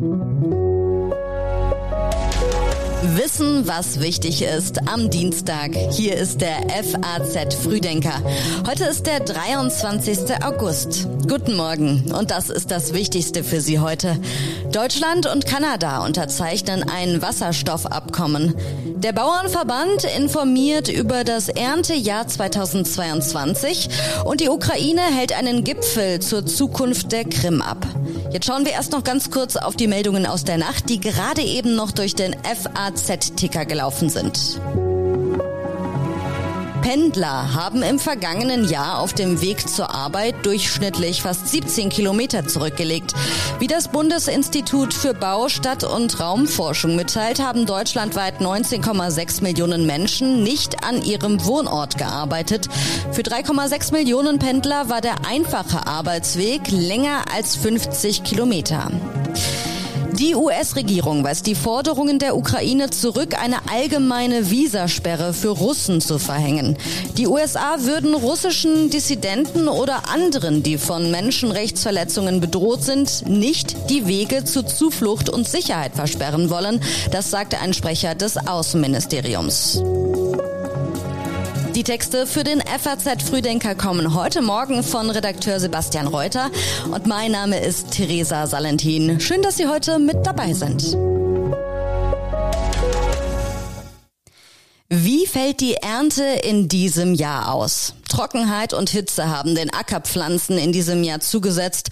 thank you Wissen, was wichtig ist am Dienstag. Hier ist der FAZ Frühdenker. Heute ist der 23. August. Guten Morgen und das ist das Wichtigste für Sie heute. Deutschland und Kanada unterzeichnen ein Wasserstoffabkommen. Der Bauernverband informiert über das Erntejahr 2022 und die Ukraine hält einen Gipfel zur Zukunft der Krim ab. Jetzt schauen wir erst noch ganz kurz auf die Meldungen aus der Nacht, die gerade eben noch durch den FAZ-Ticker gelaufen sind. Pendler haben im vergangenen Jahr auf dem Weg zur Arbeit durchschnittlich fast 17 Kilometer zurückgelegt. Wie das Bundesinstitut für Bau, Stadt und Raumforschung mitteilt, haben deutschlandweit 19,6 Millionen Menschen nicht an ihrem Wohnort gearbeitet. Für 3,6 Millionen Pendler war der einfache Arbeitsweg länger als 50 Kilometer. Die US-Regierung weist die Forderungen der Ukraine zurück, eine allgemeine Visasperre für Russen zu verhängen. Die USA würden russischen Dissidenten oder anderen, die von Menschenrechtsverletzungen bedroht sind, nicht die Wege zu Zuflucht und Sicherheit versperren wollen. Das sagte ein Sprecher des Außenministeriums. Die Texte für den FAZ Frühdenker kommen heute Morgen von Redakteur Sebastian Reuter und mein Name ist Theresa Salentin. Schön, dass Sie heute mit dabei sind. Wie fällt die Ernte in diesem Jahr aus? Trockenheit und Hitze haben den Ackerpflanzen in diesem Jahr zugesetzt.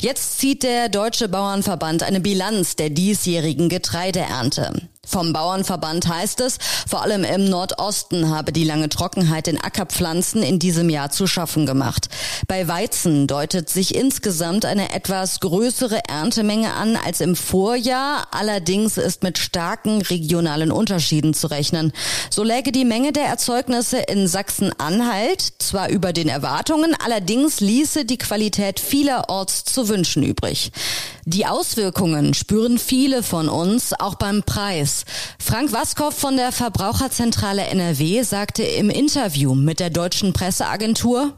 Jetzt zieht der Deutsche Bauernverband eine Bilanz der diesjährigen Getreideernte. Vom Bauernverband heißt es, vor allem im Nordosten habe die lange Trockenheit den Ackerpflanzen in diesem Jahr zu schaffen gemacht. Bei Weizen deutet sich insgesamt eine etwas größere Erntemenge an als im Vorjahr. Allerdings ist mit starken regionalen Unterschieden zu rechnen. So läge die Menge der Erzeugnisse in Sachsen-Anhalt zwar über den Erwartungen, allerdings ließe die Qualität vielerorts zu wünschen übrig. Die Auswirkungen spüren viele von uns, auch beim Preis. Frank Waskow von der Verbraucherzentrale NRW sagte im Interview mit der deutschen Presseagentur,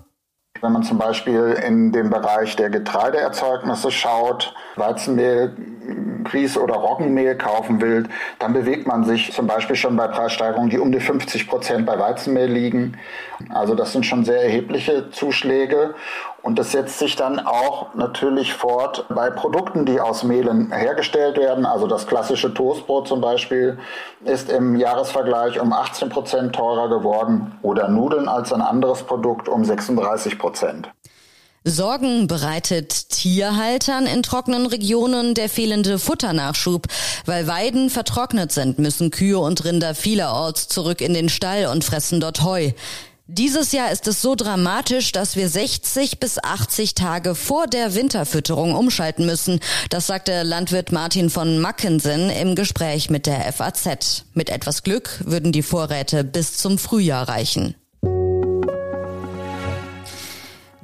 wenn man zum Beispiel in den Bereich der Getreideerzeugnisse schaut, Weizenmehl, Grieß- oder Roggenmehl kaufen will, dann bewegt man sich zum Beispiel schon bei Preissteigerungen, die um die 50 Prozent bei Weizenmehl liegen. Also das sind schon sehr erhebliche Zuschläge. Und das setzt sich dann auch natürlich fort bei Produkten, die aus Mehlen hergestellt werden. Also das klassische Toastbrot zum Beispiel ist im Jahresvergleich um 18 Prozent teurer geworden oder Nudeln als ein anderes Produkt um 36 Prozent. Sorgen bereitet Tierhaltern in trockenen Regionen der fehlende Futternachschub. Weil Weiden vertrocknet sind, müssen Kühe und Rinder vielerorts zurück in den Stall und fressen dort Heu. Dieses Jahr ist es so dramatisch, dass wir 60 bis 80 Tage vor der Winterfütterung umschalten müssen. Das sagte Landwirt Martin von Mackensen im Gespräch mit der FAZ. Mit etwas Glück würden die Vorräte bis zum Frühjahr reichen.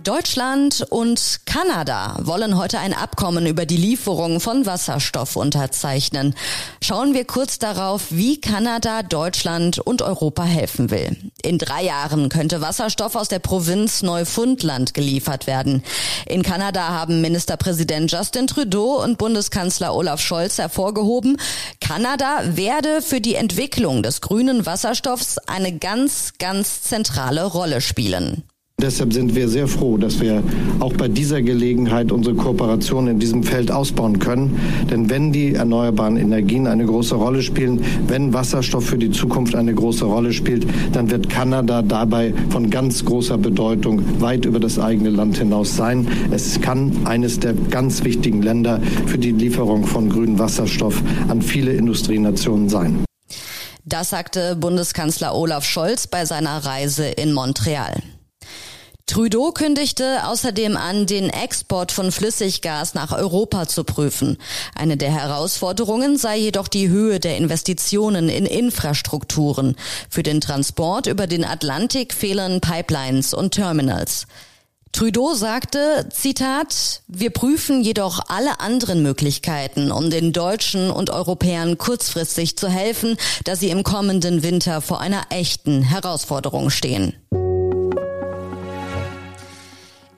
Deutschland und Kanada wollen heute ein Abkommen über die Lieferung von Wasserstoff unterzeichnen. Schauen wir kurz darauf, wie Kanada Deutschland und Europa helfen will. In drei Jahren könnte Wasserstoff aus der Provinz Neufundland geliefert werden. In Kanada haben Ministerpräsident Justin Trudeau und Bundeskanzler Olaf Scholz hervorgehoben, Kanada werde für die Entwicklung des grünen Wasserstoffs eine ganz, ganz zentrale Rolle spielen. Deshalb sind wir sehr froh, dass wir auch bei dieser Gelegenheit unsere Kooperation in diesem Feld ausbauen können. Denn wenn die erneuerbaren Energien eine große Rolle spielen, wenn Wasserstoff für die Zukunft eine große Rolle spielt, dann wird Kanada dabei von ganz großer Bedeutung weit über das eigene Land hinaus sein. Es kann eines der ganz wichtigen Länder für die Lieferung von grünem Wasserstoff an viele Industrienationen sein. Das sagte Bundeskanzler Olaf Scholz bei seiner Reise in Montreal. Trudeau kündigte außerdem an, den Export von Flüssiggas nach Europa zu prüfen. Eine der Herausforderungen sei jedoch die Höhe der Investitionen in Infrastrukturen. Für den Transport über den Atlantik fehlen Pipelines und Terminals. Trudeau sagte, Zitat, wir prüfen jedoch alle anderen Möglichkeiten, um den Deutschen und Europäern kurzfristig zu helfen, da sie im kommenden Winter vor einer echten Herausforderung stehen.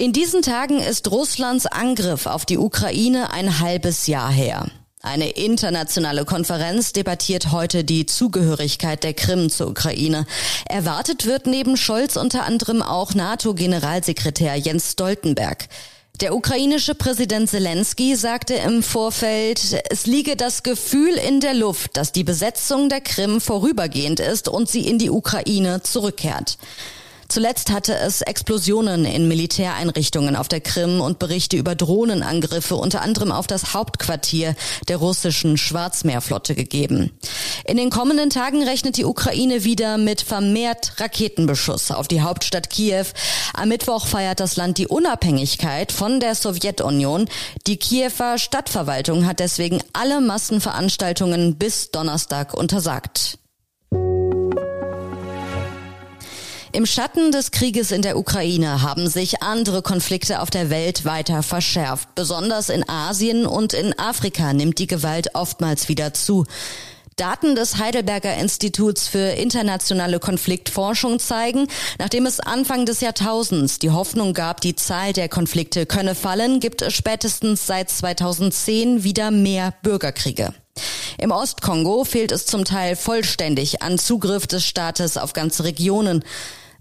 In diesen Tagen ist Russlands Angriff auf die Ukraine ein halbes Jahr her. Eine internationale Konferenz debattiert heute die Zugehörigkeit der Krim zur Ukraine. Erwartet wird neben Scholz unter anderem auch NATO-Generalsekretär Jens Stoltenberg. Der ukrainische Präsident Zelensky sagte im Vorfeld, es liege das Gefühl in der Luft, dass die Besetzung der Krim vorübergehend ist und sie in die Ukraine zurückkehrt. Zuletzt hatte es Explosionen in Militäreinrichtungen auf der Krim und Berichte über Drohnenangriffe unter anderem auf das Hauptquartier der russischen Schwarzmeerflotte gegeben. In den kommenden Tagen rechnet die Ukraine wieder mit vermehrt Raketenbeschuss auf die Hauptstadt Kiew. Am Mittwoch feiert das Land die Unabhängigkeit von der Sowjetunion. Die Kiewer Stadtverwaltung hat deswegen alle Massenveranstaltungen bis Donnerstag untersagt. Im Schatten des Krieges in der Ukraine haben sich andere Konflikte auf der Welt weiter verschärft. Besonders in Asien und in Afrika nimmt die Gewalt oftmals wieder zu. Daten des Heidelberger Instituts für internationale Konfliktforschung zeigen, nachdem es Anfang des Jahrtausends die Hoffnung gab, die Zahl der Konflikte könne fallen, gibt es spätestens seit 2010 wieder mehr Bürgerkriege. Im Ostkongo fehlt es zum Teil vollständig an Zugriff des Staates auf ganze Regionen.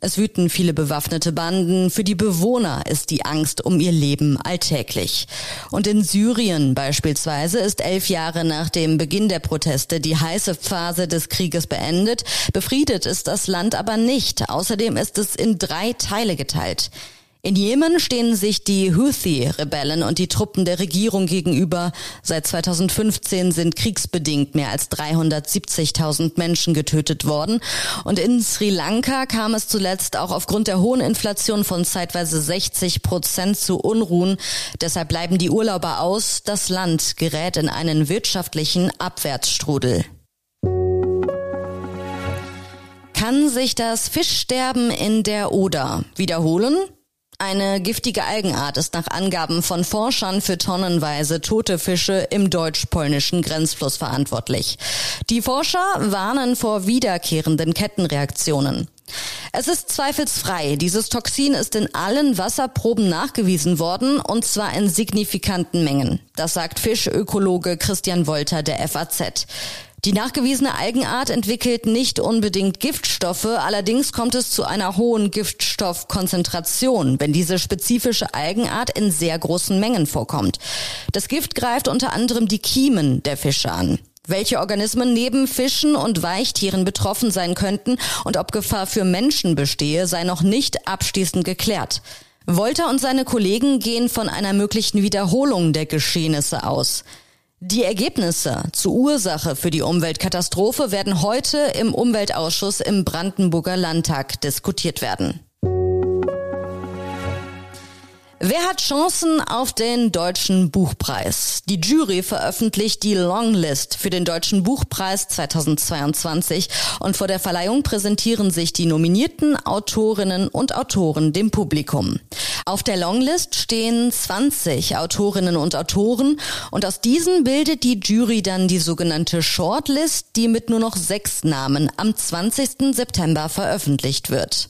Es wüten viele bewaffnete Banden. Für die Bewohner ist die Angst um ihr Leben alltäglich. Und in Syrien beispielsweise ist elf Jahre nach dem Beginn der Proteste die heiße Phase des Krieges beendet. Befriedet ist das Land aber nicht. Außerdem ist es in drei Teile geteilt. In Jemen stehen sich die Houthi-Rebellen und die Truppen der Regierung gegenüber. Seit 2015 sind kriegsbedingt mehr als 370.000 Menschen getötet worden. Und in Sri Lanka kam es zuletzt auch aufgrund der hohen Inflation von zeitweise 60 Prozent zu Unruhen. Deshalb bleiben die Urlauber aus. Das Land gerät in einen wirtschaftlichen Abwärtsstrudel. Kann sich das Fischsterben in der Oder wiederholen? Eine giftige Algenart ist nach Angaben von Forschern für tonnenweise tote Fische im deutsch-polnischen Grenzfluss verantwortlich. Die Forscher warnen vor wiederkehrenden Kettenreaktionen. Es ist zweifelsfrei, dieses Toxin ist in allen Wasserproben nachgewiesen worden und zwar in signifikanten Mengen. Das sagt Fischökologe Christian Wolter der FAZ. Die nachgewiesene Algenart entwickelt nicht unbedingt Giftstoffe, allerdings kommt es zu einer hohen Giftstoffkonzentration, wenn diese spezifische Algenart in sehr großen Mengen vorkommt. Das Gift greift unter anderem die Kiemen der Fische an. Welche Organismen neben Fischen und Weichtieren betroffen sein könnten und ob Gefahr für Menschen bestehe, sei noch nicht abschließend geklärt. Wolter und seine Kollegen gehen von einer möglichen Wiederholung der Geschehnisse aus. Die Ergebnisse zur Ursache für die Umweltkatastrophe werden heute im Umweltausschuss im Brandenburger Landtag diskutiert werden. Wer hat Chancen auf den Deutschen Buchpreis? Die Jury veröffentlicht die Longlist für den Deutschen Buchpreis 2022 und vor der Verleihung präsentieren sich die nominierten Autorinnen und Autoren dem Publikum. Auf der Longlist stehen 20 Autorinnen und Autoren und aus diesen bildet die Jury dann die sogenannte Shortlist, die mit nur noch sechs Namen am 20. September veröffentlicht wird.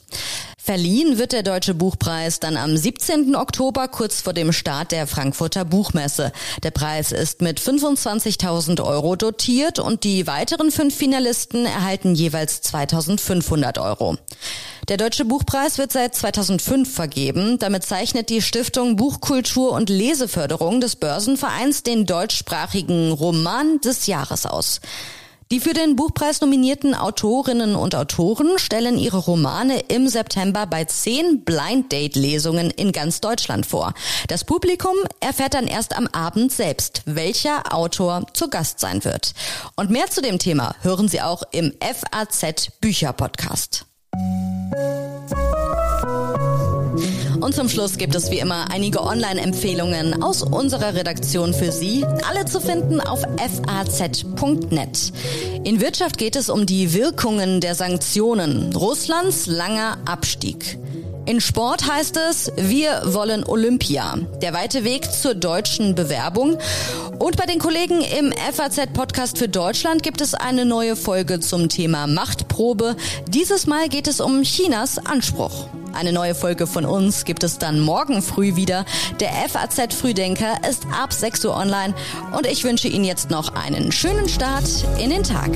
Verliehen wird der Deutsche Buchpreis dann am 17. Oktober kurz vor dem Start der Frankfurter Buchmesse. Der Preis ist mit 25.000 Euro dotiert und die weiteren fünf Finalisten erhalten jeweils 2.500 Euro. Der Deutsche Buchpreis wird seit 2005 vergeben. Damit zeichnet die Stiftung Buchkultur und Leseförderung des Börsenvereins den deutschsprachigen Roman des Jahres aus. Die für den Buchpreis nominierten Autorinnen und Autoren stellen ihre Romane im September bei zehn Blind Date Lesungen in ganz Deutschland vor. Das Publikum erfährt dann erst am Abend selbst, welcher Autor zu Gast sein wird. Und mehr zu dem Thema hören Sie auch im FAZ Bücher Podcast. Und zum Schluss gibt es wie immer einige Online-Empfehlungen aus unserer Redaktion für Sie, alle zu finden auf faz.net. In Wirtschaft geht es um die Wirkungen der Sanktionen, Russlands langer Abstieg. In Sport heißt es, wir wollen Olympia. Der weite Weg zur deutschen Bewerbung. Und bei den Kollegen im FAZ-Podcast für Deutschland gibt es eine neue Folge zum Thema Machtprobe. Dieses Mal geht es um Chinas Anspruch. Eine neue Folge von uns gibt es dann morgen früh wieder. Der FAZ Frühdenker ist ab 6 Uhr online und ich wünsche Ihnen jetzt noch einen schönen Start in den Tag.